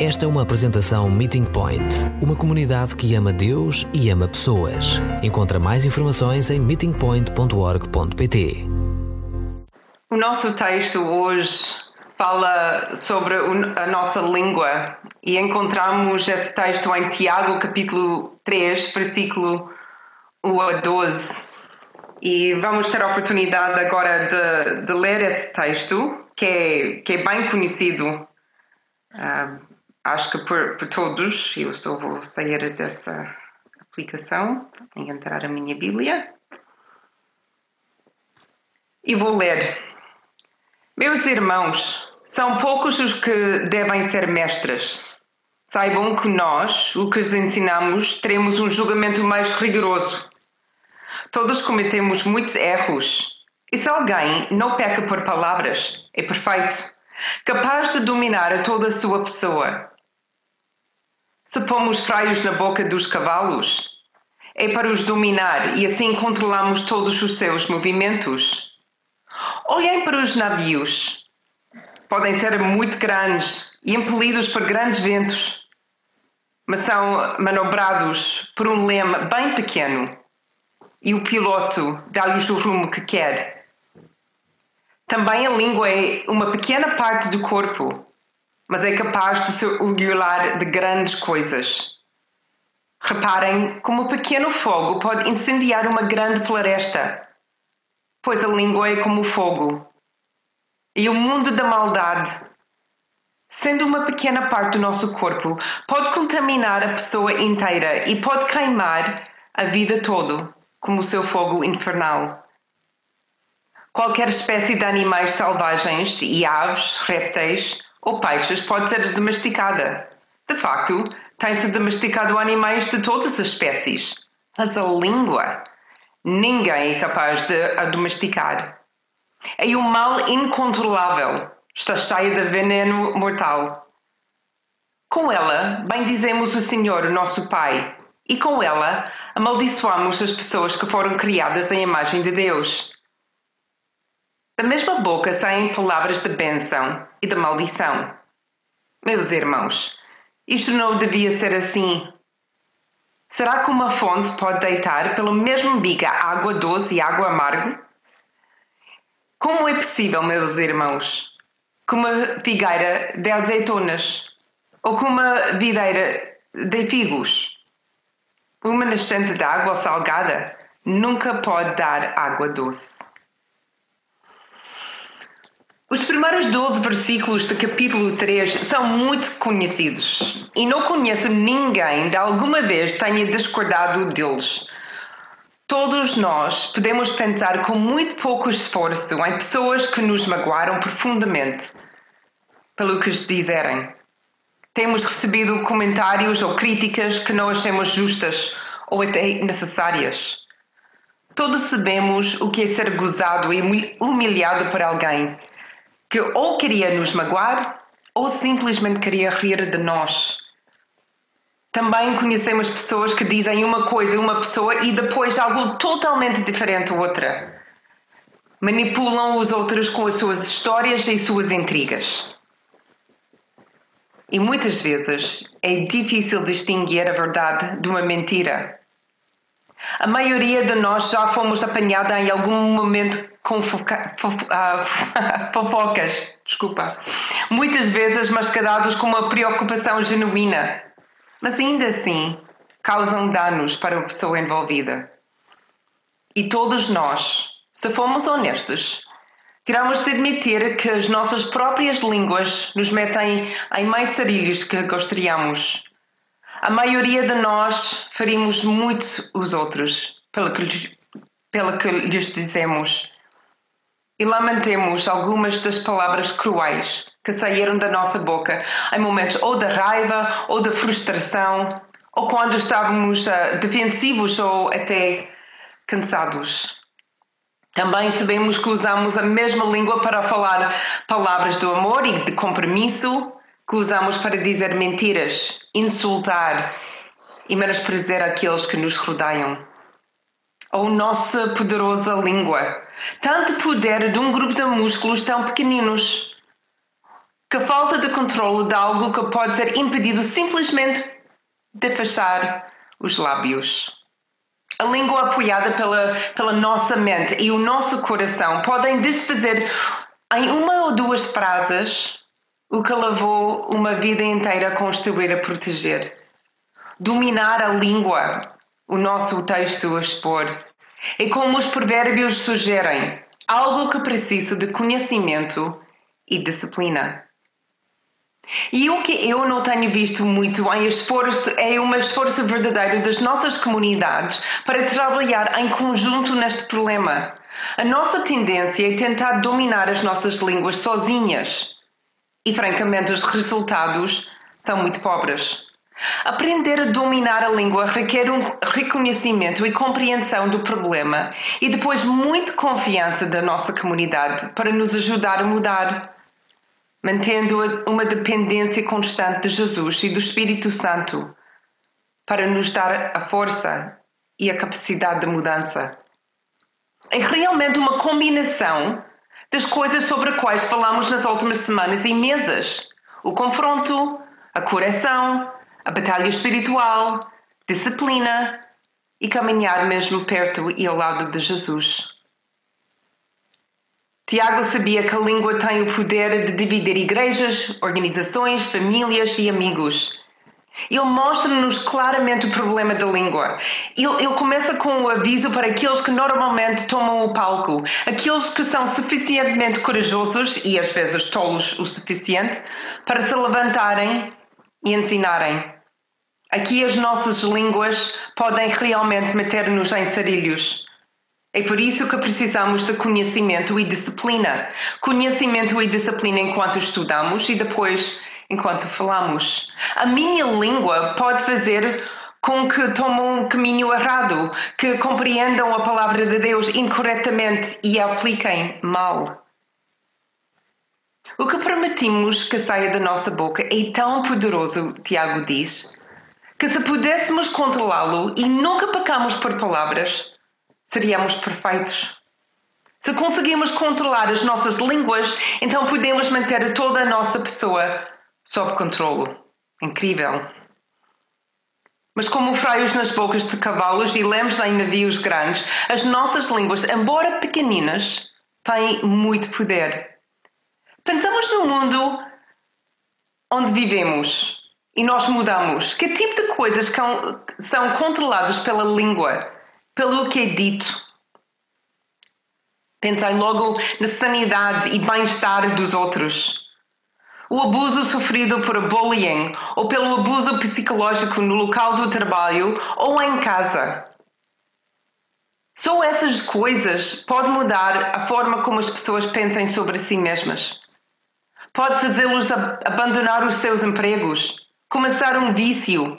Esta é uma apresentação Meeting Point, uma comunidade que ama Deus e ama pessoas. Encontra mais informações em meetingpoint.org.pt. O nosso texto hoje fala sobre a nossa língua e encontramos esse texto em Tiago, capítulo 3, versículo 1 a 12. E vamos ter a oportunidade agora de, de ler esse texto, que é, que é bem conhecido. Uh, acho que por, por todos, eu só vou sair dessa aplicação e entrar a minha Bíblia. E vou ler. Meus irmãos, são poucos os que devem ser mestres. Saibam que nós, o que os ensinamos, teremos um julgamento mais rigoroso. Todos cometemos muitos erros. E se alguém não peca por palavras, é perfeito, capaz de dominar toda a sua pessoa. Se pomos freios na boca dos cavalos, é para os dominar e assim controlamos todos os seus movimentos. Olhem para os navios. Podem ser muito grandes e impelidos por grandes ventos, mas são manobrados por um leme bem pequeno e o piloto dá-lhes o rumo que quer. Também a língua é uma pequena parte do corpo mas é capaz de se orgulhar de grandes coisas. Reparem como um pequeno fogo pode incendiar uma grande floresta, pois a língua é como fogo. E o mundo da maldade, sendo uma pequena parte do nosso corpo, pode contaminar a pessoa inteira e pode queimar a vida toda, como o seu fogo infernal. Qualquer espécie de animais selvagens e aves, répteis, ou peixes pode ser domesticada. De facto, tem-se domesticado animais de todas as espécies, mas a língua ninguém é capaz de a domesticar. É um mal incontrolável, está cheia de veneno mortal. Com ela bendizemos o Senhor, nosso Pai, e com ela amaldiçoamos as pessoas que foram criadas em imagem de Deus. Da mesma boca saem palavras de bênção e de maldição. Meus irmãos, isto não devia ser assim. Será que uma fonte pode deitar pelo mesmo biga água doce e água amarga? Como é possível, meus irmãos, que uma figueira dê azeitonas ou que uma videira dê figos? Uma nascente de água salgada nunca pode dar água doce. Os primeiros 12 versículos do capítulo 3 são muito conhecidos e não conheço ninguém de alguma vez tenha discordado deles. Todos nós podemos pensar com muito pouco esforço em pessoas que nos magoaram profundamente pelo que disserem. Temos recebido comentários ou críticas que não achamos justas ou até necessárias. Todos sabemos o que é ser gozado e humilhado por alguém que ou queria nos magoar ou simplesmente queria rir de nós. Também conhecemos pessoas que dizem uma coisa uma pessoa e depois algo totalmente diferente outra. Manipulam os outros com as suas histórias e suas intrigas. E muitas vezes é difícil distinguir a verdade de uma mentira. A maioria de nós já fomos apanhada em algum momento com foca, uh, fofocas, desculpa, muitas vezes mascarados com uma preocupação genuína, mas ainda assim causam danos para a pessoa envolvida. E todos nós, se formos honestos, tiramos de admitir que as nossas próprias línguas nos metem em mais sarilhos que gostaríamos. A maioria de nós ferimos muito os outros pelo que, pelo que lhes dizemos e lamentemos algumas das palavras cruéis que saíram da nossa boca em momentos ou de raiva ou de frustração ou quando estávamos uh, defensivos ou até cansados. Também sabemos que usamos a mesma língua para falar palavras do amor e de compromisso, que usamos para dizer mentiras, insultar e menosprezar aqueles que nos rodeiam ou nossa poderosa língua. Tanto poder de um grupo de músculos tão pequeninos. que falta de controle de algo que pode ser impedido simplesmente de fechar os lábios. A língua apoiada pela, pela nossa mente e o nosso coração podem desfazer em uma ou duas frases o que levou uma vida inteira a construir a proteger. Dominar a língua, o nosso texto a expor. É como os provérbios sugerem, algo que precisa de conhecimento e disciplina. E o que eu não tenho visto muito em esforço é um esforço verdadeiro das nossas comunidades para trabalhar em conjunto neste problema. A nossa tendência é tentar dominar as nossas línguas sozinhas. E francamente, os resultados são muito pobres. Aprender a dominar a língua requer um reconhecimento e compreensão do problema e depois muita confiança da nossa comunidade para nos ajudar a mudar mantendo uma dependência constante de Jesus e do Espírito Santo para nos dar a força e a capacidade de mudança. É realmente uma combinação das coisas sobre as quais falamos nas últimas semanas e meses: o confronto, a correção, a batalha espiritual, disciplina e caminhar mesmo perto e ao lado de Jesus. Tiago sabia que a língua tem o poder de dividir igrejas, organizações, famílias e amigos. Ele mostra-nos claramente o problema da língua. Ele, ele, começa com o aviso para aqueles que normalmente tomam o palco, aqueles que são suficientemente corajosos e às vezes tolos o suficiente para se levantarem e ensinarem. Aqui as nossas línguas podem realmente meter-nos em sarilhos. É por isso que precisamos de conhecimento e disciplina. Conhecimento e disciplina enquanto estudamos e depois enquanto falamos. A minha língua pode fazer com que tomem um caminho errado, que compreendam a palavra de Deus incorretamente e a apliquem mal. O que permitimos que saia da nossa boca é tão poderoso, Tiago diz, que se pudéssemos controlá-lo e nunca pecamos por palavras, seríamos perfeitos. Se conseguimos controlar as nossas línguas, então podemos manter toda a nossa pessoa sob controle. Incrível. Mas como fraios nas bocas de cavalos e lemos em navios grandes, as nossas línguas, embora pequeninas, têm muito poder. Pensamos no mundo onde vivemos e nós mudamos. Que tipo de coisas são controladas pela língua? pelo que é dito. Pensei logo na sanidade e bem-estar dos outros. O abuso sofrido por bullying ou pelo abuso psicológico no local do trabalho ou em casa. Só essas coisas podem mudar a forma como as pessoas pensam sobre si mesmas. Pode fazê-los abandonar os seus empregos, começar um vício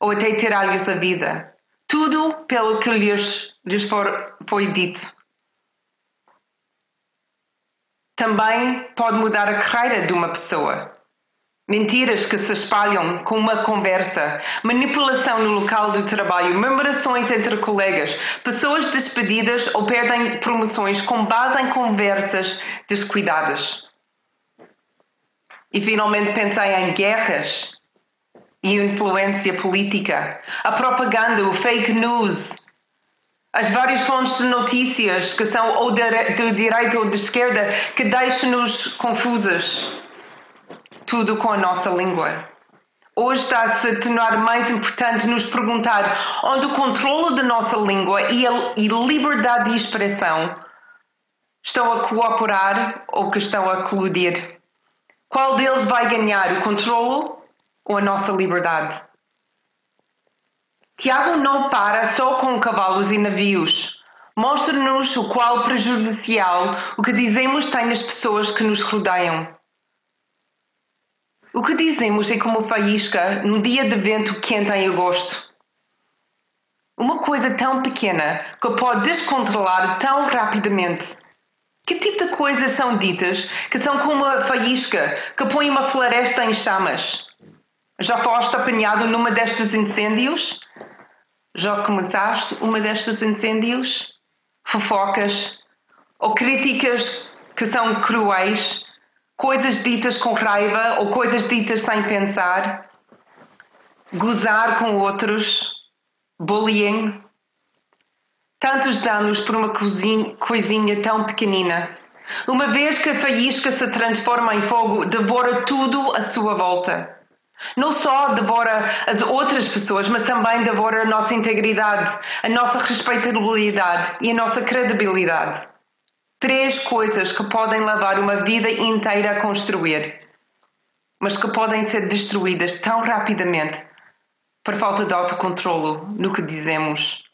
ou até tirar-lhes a vida. Tudo pelo que lhes, lhes for, foi dito. Também pode mudar a carreira de uma pessoa. Mentiras que se espalham com uma conversa, manipulação no local de trabalho, memorações entre colegas, pessoas despedidas ou perdem promoções com base em conversas descuidadas. E finalmente pensei em guerras e influência política, a propaganda, o fake news, as várias fontes de notícias que são ou do direito ou de esquerda que deixam-nos confusas. Tudo com a nossa língua. Hoje está a tornar mais importante nos perguntar onde o controle da nossa língua e a e liberdade de expressão estão a cooperar ou que estão a coludir. Qual deles vai ganhar o controle ou a nossa liberdade. Tiago não para só com cavalos e navios. Mostra-nos o qual prejudicial o que dizemos tem nas pessoas que nos rodeiam. O que dizemos é como faísca num dia de vento quente em agosto. Uma coisa tão pequena que pode descontrolar tão rapidamente. Que tipo de coisas são ditas que são como uma faísca que põe uma floresta em chamas? Já foste apanhado numa destes incêndios? Começaste uma destes incêndios? Fofocas ou críticas que são cruéis coisas ditas com raiva ou coisas ditas sem pensar, gozar com outros, bullying. Tantos danos por uma coisinha tão pequenina. Uma vez que a faísca se transforma em fogo, devora tudo à sua volta. Não só devora as outras pessoas, mas também devora a nossa integridade, a nossa respeitabilidade e a nossa credibilidade. Três coisas que podem levar uma vida inteira a construir, mas que podem ser destruídas tão rapidamente por falta de autocontrolo no que dizemos.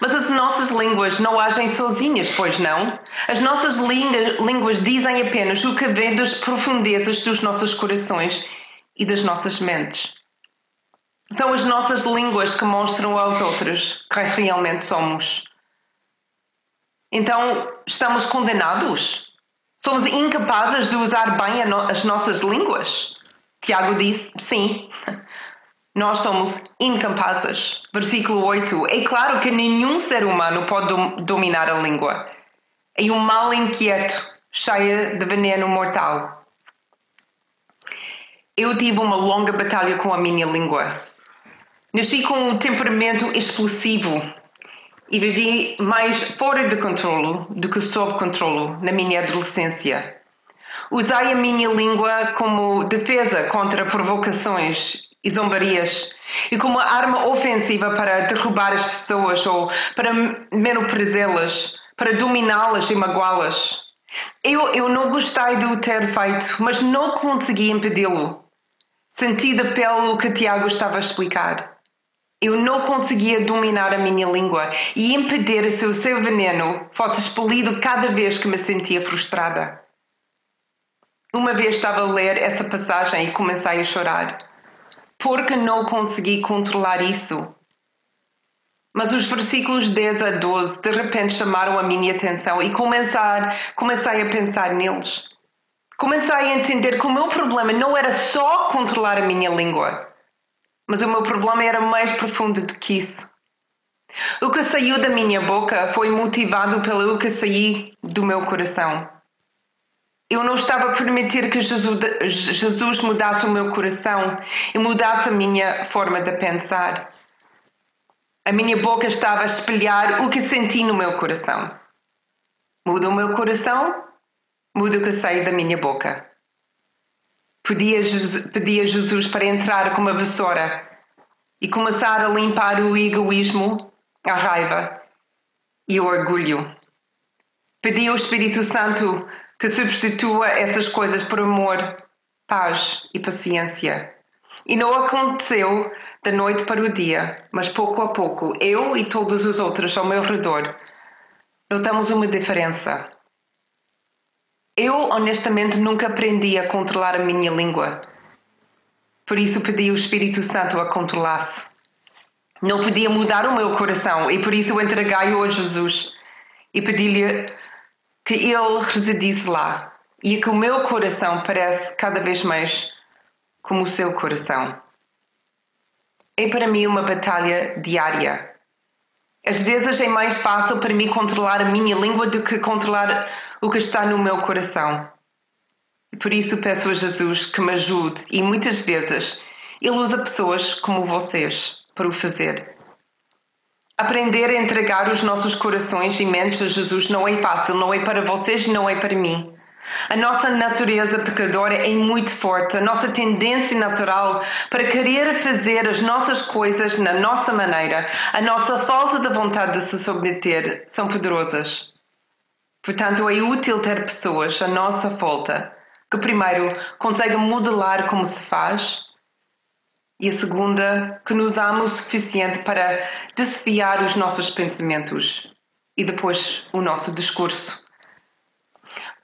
Mas as nossas línguas não agem sozinhas, pois não? As nossas línguas dizem apenas o que vem das profundezas dos nossos corações e das nossas mentes. São as nossas línguas que mostram aos outros quem realmente somos. Então, estamos condenados? Somos incapazes de usar bem as nossas línguas? Tiago diz: sim, nós somos incapazes. Versículo 8: É claro que nenhum ser humano pode dominar a língua. É um mal inquieto, cheia de veneno mortal. Eu tive uma longa batalha com a minha língua. Nasci com um temperamento explosivo e vivi mais fora de controlo do que sob controlo na minha adolescência. Usei a minha língua como defesa contra provocações e zombarias e como arma ofensiva para derrubar as pessoas ou para menosprezá-las, para dominá-las e magoá-las. Eu, eu não gostei de o ter feito, mas não consegui impedi-lo sentida pelo que Tiago estava a explicar. Eu não conseguia dominar a minha língua e impedir que o seu veneno fosse expelido cada vez que me sentia frustrada. Uma vez estava a ler essa passagem e comecei a chorar, porque não consegui controlar isso. Mas os versículos 10 a 12 de repente chamaram a minha atenção e comecei a pensar neles comecei a entender que o meu problema não era só controlar a minha língua, mas o meu problema era mais profundo do que isso. O que saiu da minha boca foi motivado pelo que saiu do meu coração. Eu não estava a permitir que Jesus mudasse o meu coração e mudasse a minha forma de pensar. A minha boca estava a espelhar o que senti no meu coração. Muda o meu coração, muda o que sai da minha boca. Pedi a, Jesus, pedi a Jesus para entrar com uma vassoura e começar a limpar o egoísmo, a raiva e o orgulho. Pedi ao Espírito Santo que substitua essas coisas por amor, paz e paciência. E não aconteceu da noite para o dia, mas pouco a pouco, eu e todos os outros ao meu redor notamos uma diferença. Eu, honestamente, nunca aprendi a controlar a minha língua. Por isso pedi o Espírito Santo a controlasse. Não podia mudar o meu coração e por isso entreguei-o a Jesus e pedi-lhe que ele residisse lá e que o meu coração parece cada vez mais como o seu coração. É para mim uma batalha diária. Às vezes é mais fácil para mim controlar a minha língua do que controlar o que está no meu coração. Por isso peço a Jesus que me ajude e muitas vezes Ele usa pessoas como vocês para o fazer. Aprender a entregar os nossos corações e mentes a Jesus não é fácil, não é para vocês e não é para mim. A nossa natureza pecadora é muito forte, a nossa tendência natural para querer fazer as nossas coisas na nossa maneira, a nossa falta de vontade de se submeter são poderosas. Portanto, é útil ter pessoas à nossa volta que, primeiro, conseguem modelar como se faz e a segunda, que nos amam o suficiente para desfiar os nossos pensamentos e depois o nosso discurso.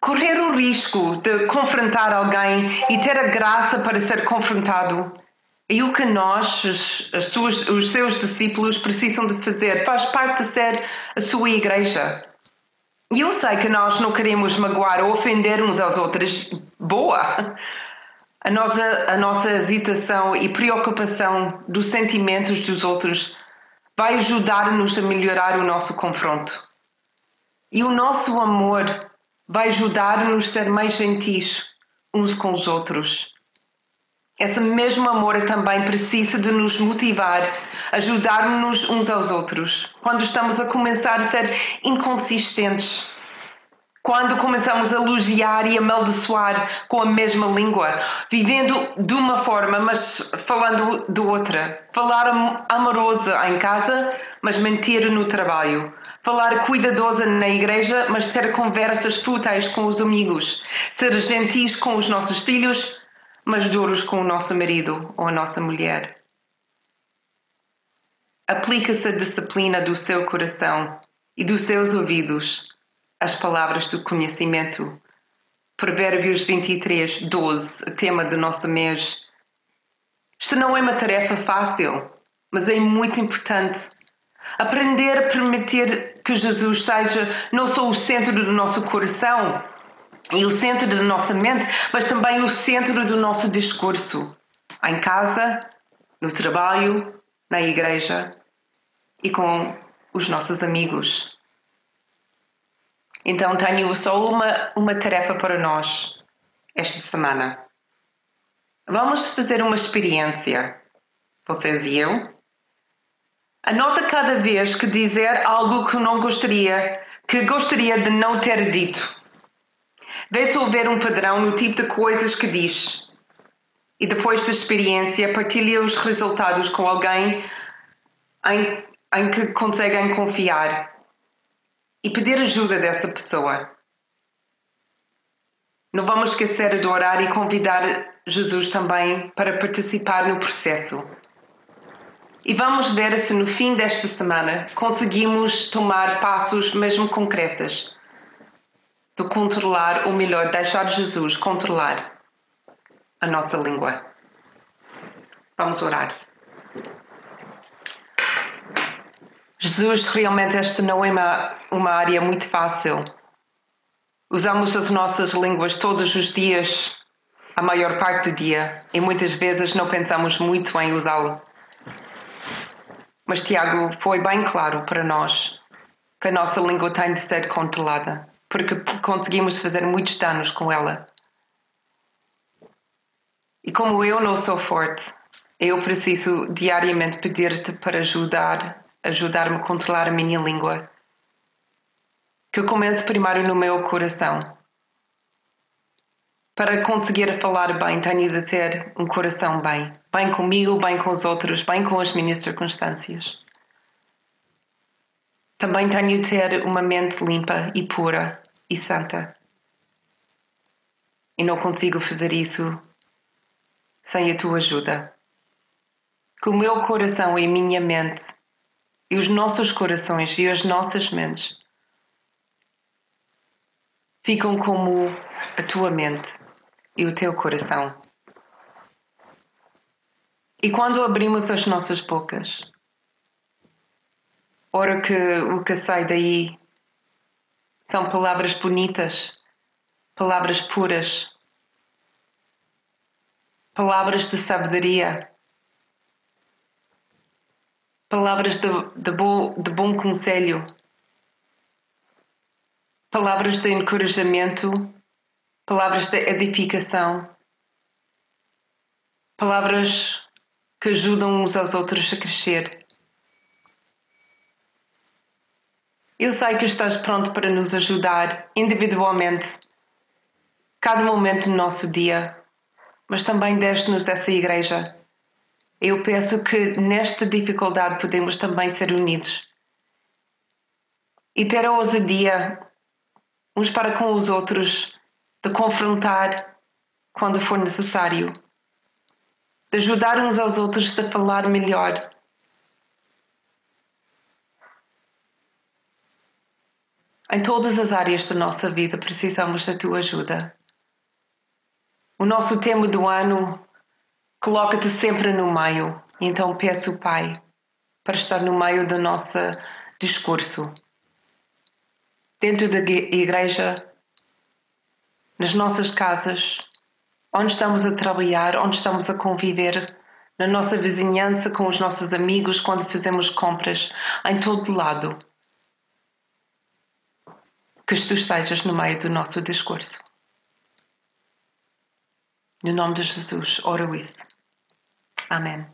Correr o risco de confrontar alguém e ter a graça para ser confrontado é o que nós, os, os seus discípulos, precisam de fazer. Faz parte de ser a sua igreja. E eu sei que nós não queremos magoar ou ofender uns aos outros. Boa! A nossa, a nossa hesitação e preocupação dos sentimentos dos outros vai ajudar-nos a melhorar o nosso confronto. E o nosso amor vai ajudar-nos a ser mais gentis uns com os outros. Esse mesmo amor também precisa de nos motivar, ajudar-nos uns aos outros. Quando estamos a começar a ser inconsistentes, quando começamos a elogiar e amaldiçoar com a mesma língua, vivendo de uma forma, mas falando de outra. Falar amorosa em casa, mas mentir no trabalho. Falar cuidadosa na igreja, mas ter conversas fúteis com os amigos. Ser gentis com os nossos filhos, mas duros com o nosso marido ou a nossa mulher. Aplica-se a disciplina do seu coração e dos seus ouvidos as palavras do conhecimento. Provérbios 23, 12, tema do nosso mês. Isto não é uma tarefa fácil, mas é muito importante. Aprender a permitir que Jesus seja não só o centro do nosso coração e o centro da nossa mente, mas também o centro do nosso discurso. Em casa, no trabalho, na igreja e com os nossos amigos. Então tenho só uma, uma tarefa para nós esta semana. Vamos fazer uma experiência, vocês e eu. Anota cada vez que dizer algo que não gostaria, que gostaria de não ter dito. Vê se houver um padrão no tipo de coisas que diz. E depois da experiência, partilha os resultados com alguém em, em que conseguem confiar e pedir ajuda dessa pessoa. Não vamos esquecer de orar e convidar Jesus também para participar no processo. E vamos ver se no fim desta semana conseguimos tomar passos mesmo concretos de controlar, ou melhor, deixar Jesus controlar a nossa língua. Vamos orar. Jesus, realmente esta não é uma, uma área muito fácil. Usamos as nossas línguas todos os dias, a maior parte do dia, e muitas vezes não pensamos muito em usá-lo. Mas Tiago foi bem claro para nós que a nossa língua tem de ser controlada, porque conseguimos fazer muitos danos com ela. E como eu não sou forte, eu preciso diariamente pedir-te para ajudar ajudar-me a controlar a minha língua. Que eu comece primeiro no meu coração. Para conseguir falar bem, tenho de ter um coração bem. Bem comigo, bem com os outros, bem com as minhas circunstâncias. Também tenho ter uma mente limpa e pura e santa. E não consigo fazer isso sem a tua ajuda. Que o meu coração e a minha mente e os nossos corações e as nossas mentes ficam como a tua mente e o teu coração. E quando abrimos as nossas bocas, ora que o que sai daí são palavras bonitas, palavras puras, palavras de sabedoria palavras de, de, bo, de bom conselho, palavras de encorajamento, palavras de edificação, palavras que ajudam uns aos outros a crescer. Eu sei que estás pronto para nos ajudar individualmente, cada momento do nosso dia, mas também deste-nos essa igreja eu penso que nesta dificuldade podemos também ser unidos e ter a ousadia uns para com os outros de confrontar quando for necessário, de ajudar uns aos outros a falar melhor. Em todas as áreas da nossa vida precisamos da tua ajuda. O nosso tema do ano Coloca-te sempre no meio. Então peço, Pai, para estar no meio do nosso discurso. Dentro da igreja, nas nossas casas, onde estamos a trabalhar, onde estamos a conviver, na nossa vizinhança, com os nossos amigos, quando fazemos compras, em todo lado. Que tu estejas no meio do nosso discurso. No nome de Jesus, oro isso. Amém.